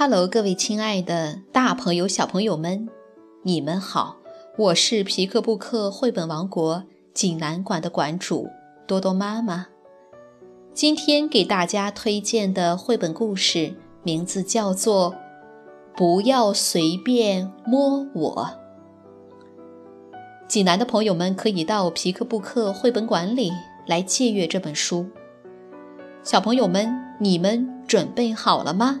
Hello，各位亲爱的大朋友、小朋友们，你们好！我是皮克布克绘本王国济南馆的馆主多多妈妈。今天给大家推荐的绘本故事名字叫做《不要随便摸我》。济南的朋友们可以到皮克布克绘本馆里来借阅这本书。小朋友们，你们准备好了吗？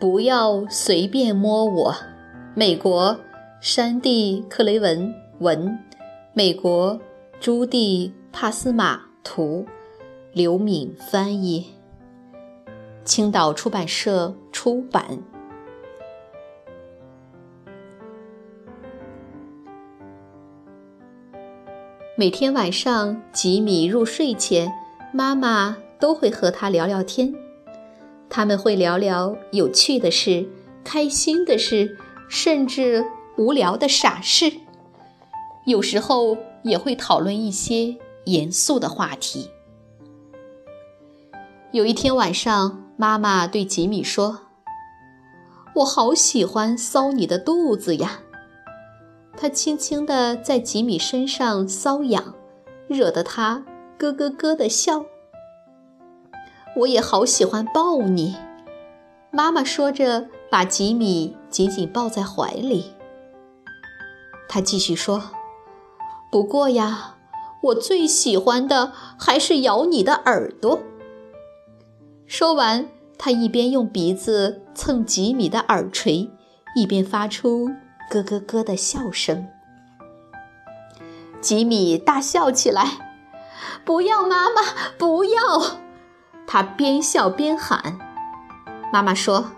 不要随便摸我。美国山地·克雷文文，美国朱蒂·帕斯马图，刘敏翻译，青岛出版社出版。每天晚上，吉米入睡前，妈妈都会和他聊聊天。他们会聊聊有趣的事、开心的事，甚至无聊的傻事。有时候也会讨论一些严肃的话题。有一天晚上，妈妈对吉米说：“我好喜欢搔你的肚子呀。”她轻轻地在吉米身上搔痒，惹得他咯咯咯地笑。我也好喜欢抱你，妈妈说着，把吉米紧紧抱在怀里。她继续说：“不过呀，我最喜欢的还是咬你的耳朵。”说完，她一边用鼻子蹭吉米的耳垂，一边发出咯咯咯的笑声。吉米大笑起来：“不要，妈妈，不要！”他边笑边喊：“妈妈说，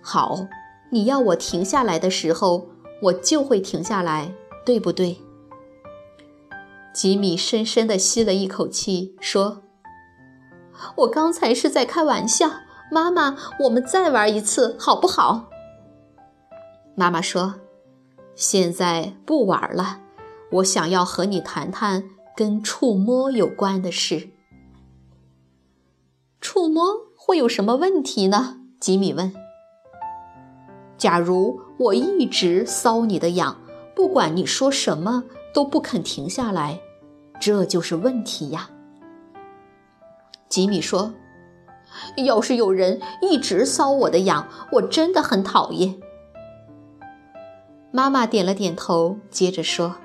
好，你要我停下来的时候，我就会停下来，对不对？”吉米深深地吸了一口气，说：“我刚才是在开玩笑，妈妈，我们再玩一次好不好？”妈妈说：“现在不玩了，我想要和你谈谈跟触摸有关的事。”触摸会有什么问题呢？吉米问。假如我一直搔你的痒，不管你说什么都不肯停下来，这就是问题呀。吉米说：“要是有人一直搔我的痒，我真的很讨厌。”妈妈点了点头，接着说：“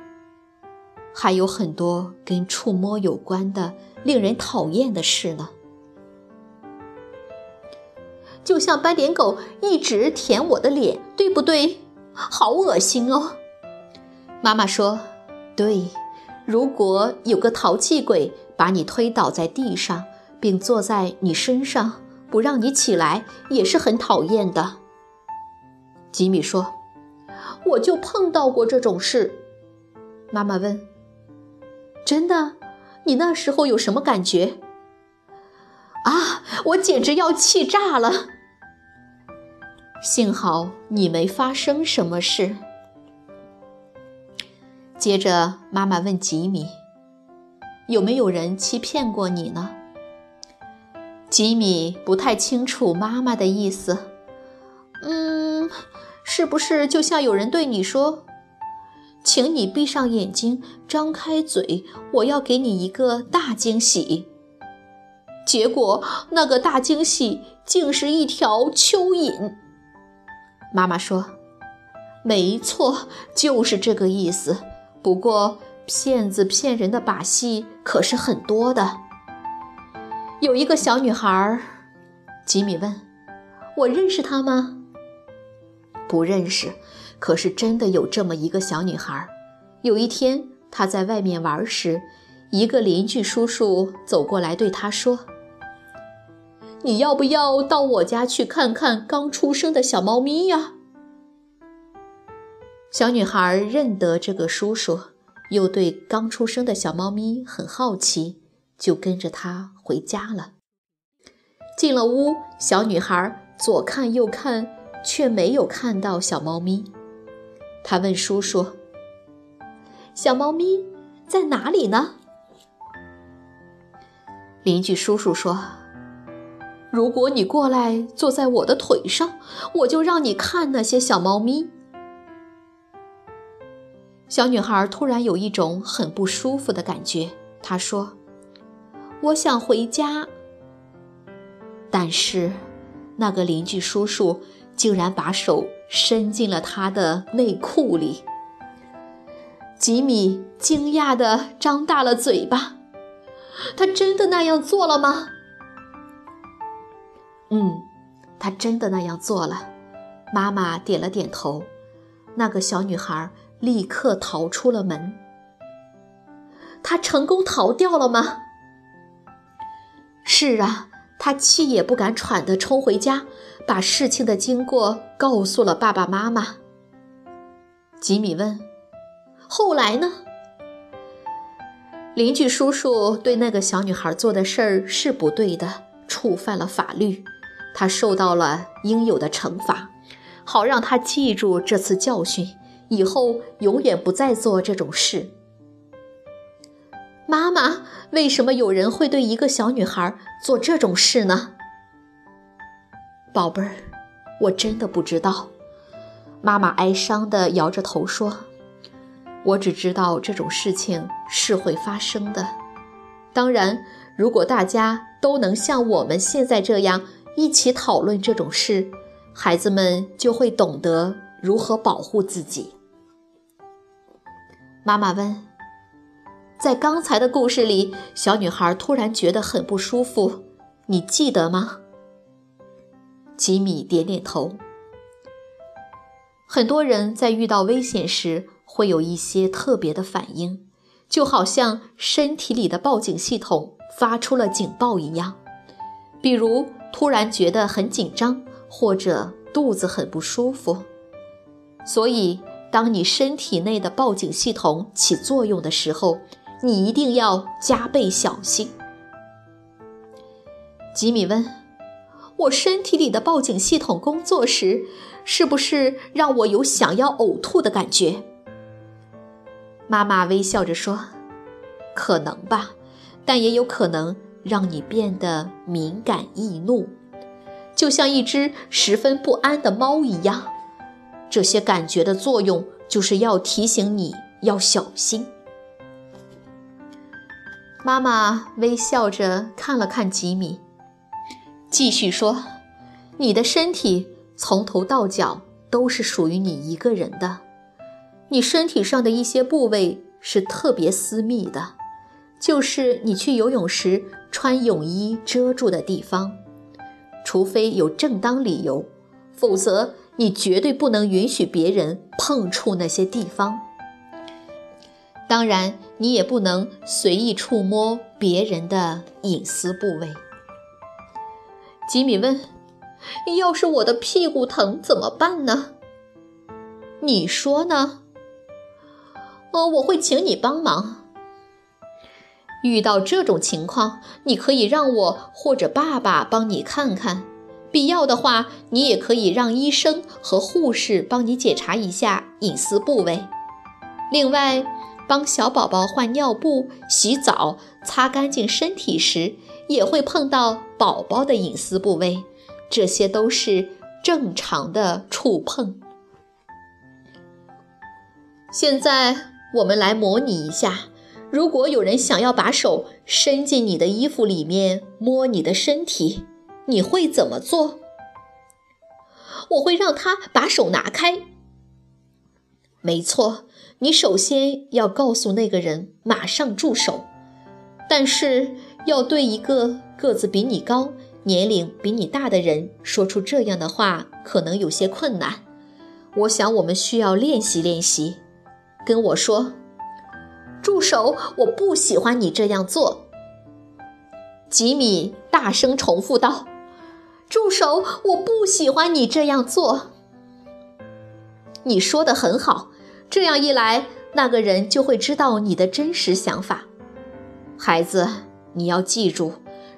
还有很多跟触摸有关的令人讨厌的事呢。”就像斑点狗一直舔我的脸，对不对？好恶心哦！妈妈说：“对，如果有个淘气鬼把你推倒在地上，并坐在你身上，不让你起来，也是很讨厌的。”吉米说：“我就碰到过这种事。”妈妈问：“真的？你那时候有什么感觉？”啊！我简直要气炸了。幸好你没发生什么事。接着，妈妈问吉米：“有没有人欺骗过你呢？”吉米不太清楚妈妈的意思。嗯，是不是就像有人对你说：“请你闭上眼睛，张开嘴，我要给你一个大惊喜。”结果，那个大惊喜竟是一条蚯蚓。妈妈说：“没错，就是这个意思。不过，骗子骗人的把戏可是很多的。”有一个小女孩，吉米问：“我认识她吗？”“不认识。”可是真的有这么一个小女孩。有一天，她在外面玩时，一个邻居叔叔走过来对她说。你要不要到我家去看看刚出生的小猫咪呀？”小女孩认得这个叔叔，又对刚出生的小猫咪很好奇，就跟着他回家了。进了屋，小女孩左看右看，却没有看到小猫咪。她问叔叔：“小猫咪在哪里呢？”邻居叔叔说：“如果你过来坐在我的腿上，我就让你看那些小猫咪。”小女孩突然有一种很不舒服的感觉。她说：“我想回家。”但是，那个邻居叔叔竟然把手伸进了她的内裤里。吉米惊讶地张大了嘴巴：“他真的那样做了吗？”“他真的那样做了。”妈妈点了点头。那个小女孩。立刻逃出了门。他成功逃掉了吗？是啊，他气也不敢喘地冲回家，把事情的经过告诉了爸爸妈妈。吉米问：“后来呢？”邻居叔叔对那个小女孩做的事儿是不对的，触犯了法律，他受到了应有的惩罚，好让他记住这次教训。以后永远不再做这种事。妈妈，为什么有人会对一个小女孩做这种事呢？宝贝儿，我真的不知道。妈妈哀伤地摇着头说：“我只知道这种事情是会发生的。当然，如果大家都能像我们现在这样一起讨论这种事，孩子们就会懂得如何保护自己。”妈妈问：“在刚才的故事里，小女孩突然觉得很不舒服，你记得吗？”吉米点点头。很多人在遇到危险时会有一些特别的反应，就好像身体里的报警系统发出了警报一样，比如突然觉得很紧张，或者肚子很不舒服。所以。当你身体内的报警系统起作用的时候，你一定要加倍小心。吉米问：“我身体里的报警系统工作时，是不是让我有想要呕吐的感觉？”妈妈微笑着说：“可能吧，但也有可能让你变得敏感易怒，就像一只十分不安的猫一样。”这些感觉的作用就是要提醒你要小心。妈妈微笑着看了看吉米，继续说：“你的身体从头到脚都是属于你一个人的，你身体上的一些部位是特别私密的，就是你去游泳时穿泳衣遮住的地方，除非有正当理由，否则。”你绝对不能允许别人碰触那些地方，当然，你也不能随意触摸别人的隐私部位。吉米问：“要是我的屁股疼怎么办呢？”你说呢？哦，我会请你帮忙。遇到这种情况，你可以让我或者爸爸帮你看看。必要的话，你也可以让医生和护士帮你检查一下隐私部位。另外，帮小宝宝换尿布、洗澡、擦干净身体时，也会碰到宝宝的隐私部位，这些都是正常的触碰。现在，我们来模拟一下：如果有人想要把手伸进你的衣服里面摸你的身体。你会怎么做？我会让他把手拿开。没错，你首先要告诉那个人马上住手，但是要对一个个子比你高、年龄比你大的人说出这样的话，可能有些困难。我想我们需要练习练习。跟我说，住手！我不喜欢你这样做。吉米大声重复道。住手！我不喜欢你这样做。你说的很好，这样一来，那个人就会知道你的真实想法。孩子，你要记住，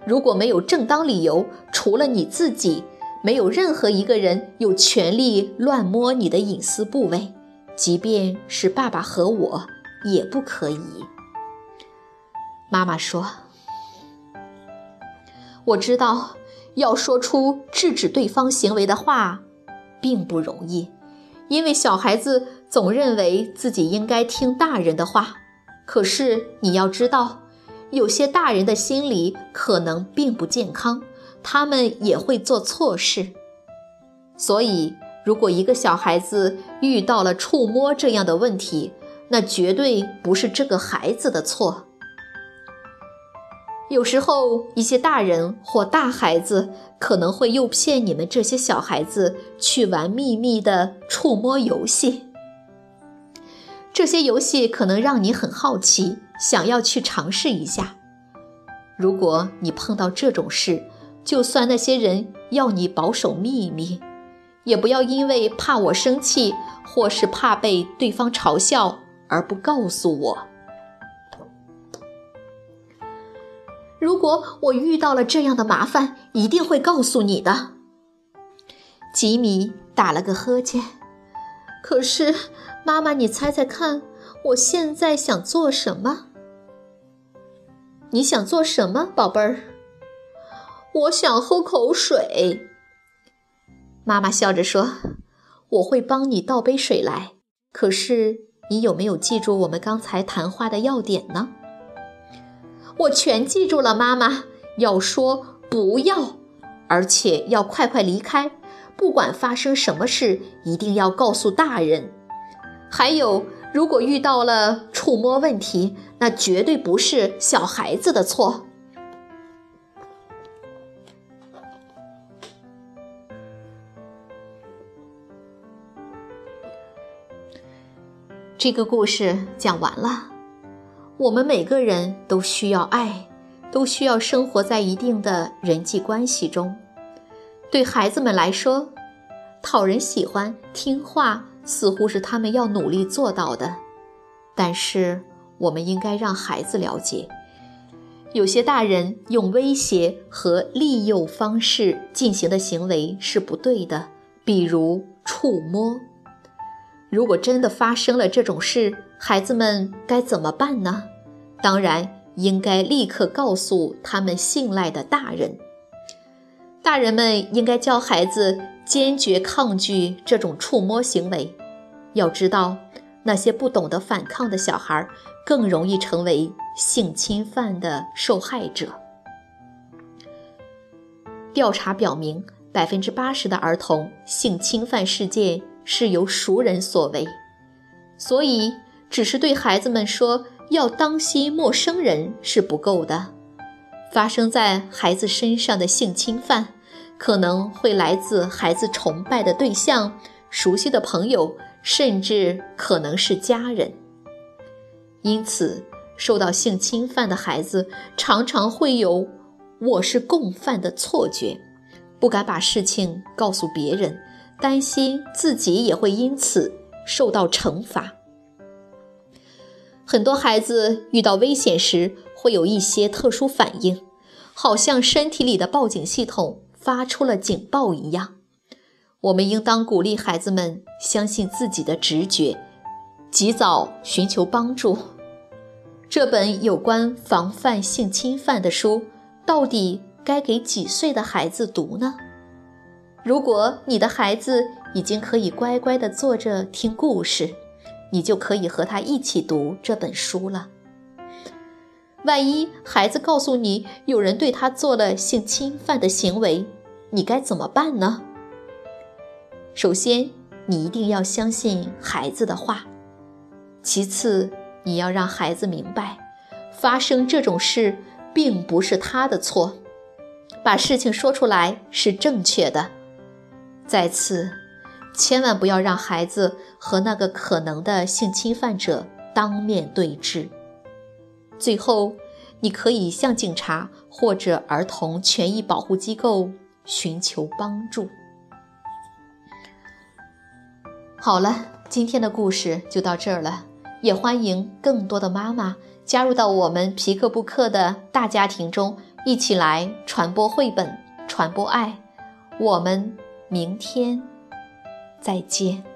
如果没有正当理由，除了你自己，没有任何一个人有权利乱摸你的隐私部位，即便是爸爸和我，也不可以。妈妈说：“我知道，要说出制止对方行为的话，并不容易，因为小孩子总认为自己应该听大人的话。可是你要知道，有些大人的心理可能并不健康。”他们也会做错事，所以如果一个小孩子遇到了触摸这样的问题，那绝对不是这个孩子的错。有时候，一些大人或大孩子可能会诱骗你们这些小孩子去玩秘密的触摸游戏。这些游戏可能让你很好奇，想要去尝试一下。如果你碰到这种事，就算那些人要你保守秘密，也不要因为怕我生气，或是怕被对方嘲笑而不告诉我。如果我遇到了这样的麻烦，一定会告诉你的。吉米打了个呵欠。可是，妈妈，你猜猜看，我现在想做什么？你想做什么，宝贝儿？我想喝口水。妈妈笑着说：“我会帮你倒杯水来。可是你有没有记住我们刚才谈话的要点呢？”我全记住了，妈妈。要说不要，而且要快快离开。不管发生什么事，一定要告诉大人。还有，如果遇到了触摸问题，那绝对不是小孩子的错。这个故事讲完了。我们每个人都需要爱，都需要生活在一定的人际关系中。对孩子们来说，讨人喜欢、听话似乎是他们要努力做到的。但是，我们应该让孩子了解，有些大人用威胁和利诱方式进行的行为是不对的，比如触摸。如果真的发生了这种事，孩子们该怎么办呢？当然，应该立刻告诉他们信赖的大人。大人们应该教孩子坚决抗拒这种触摸行为。要知道，那些不懂得反抗的小孩更容易成为性侵犯的受害者。调查表明，百分之八十的儿童性侵犯事件。是由熟人所为，所以只是对孩子们说要当心陌生人是不够的。发生在孩子身上的性侵犯，可能会来自孩子崇拜的对象、熟悉的朋友，甚至可能是家人。因此，受到性侵犯的孩子常常会有“我是共犯”的错觉，不敢把事情告诉别人。担心自己也会因此受到惩罚。很多孩子遇到危险时会有一些特殊反应，好像身体里的报警系统发出了警报一样。我们应当鼓励孩子们相信自己的直觉，及早寻求帮助。这本有关防范性侵犯的书，到底该给几岁的孩子读呢？如果你的孩子已经可以乖乖地坐着听故事，你就可以和他一起读这本书了。万一孩子告诉你有人对他做了性侵犯的行为，你该怎么办呢？首先，你一定要相信孩子的话；其次，你要让孩子明白，发生这种事并不是他的错，把事情说出来是正确的。再次，千万不要让孩子和那个可能的性侵犯者当面对质。最后，你可以向警察或者儿童权益保护机构寻求帮助。好了，今天的故事就到这儿了，也欢迎更多的妈妈加入到我们皮克布克的大家庭中，一起来传播绘本，传播爱。我们明天再见。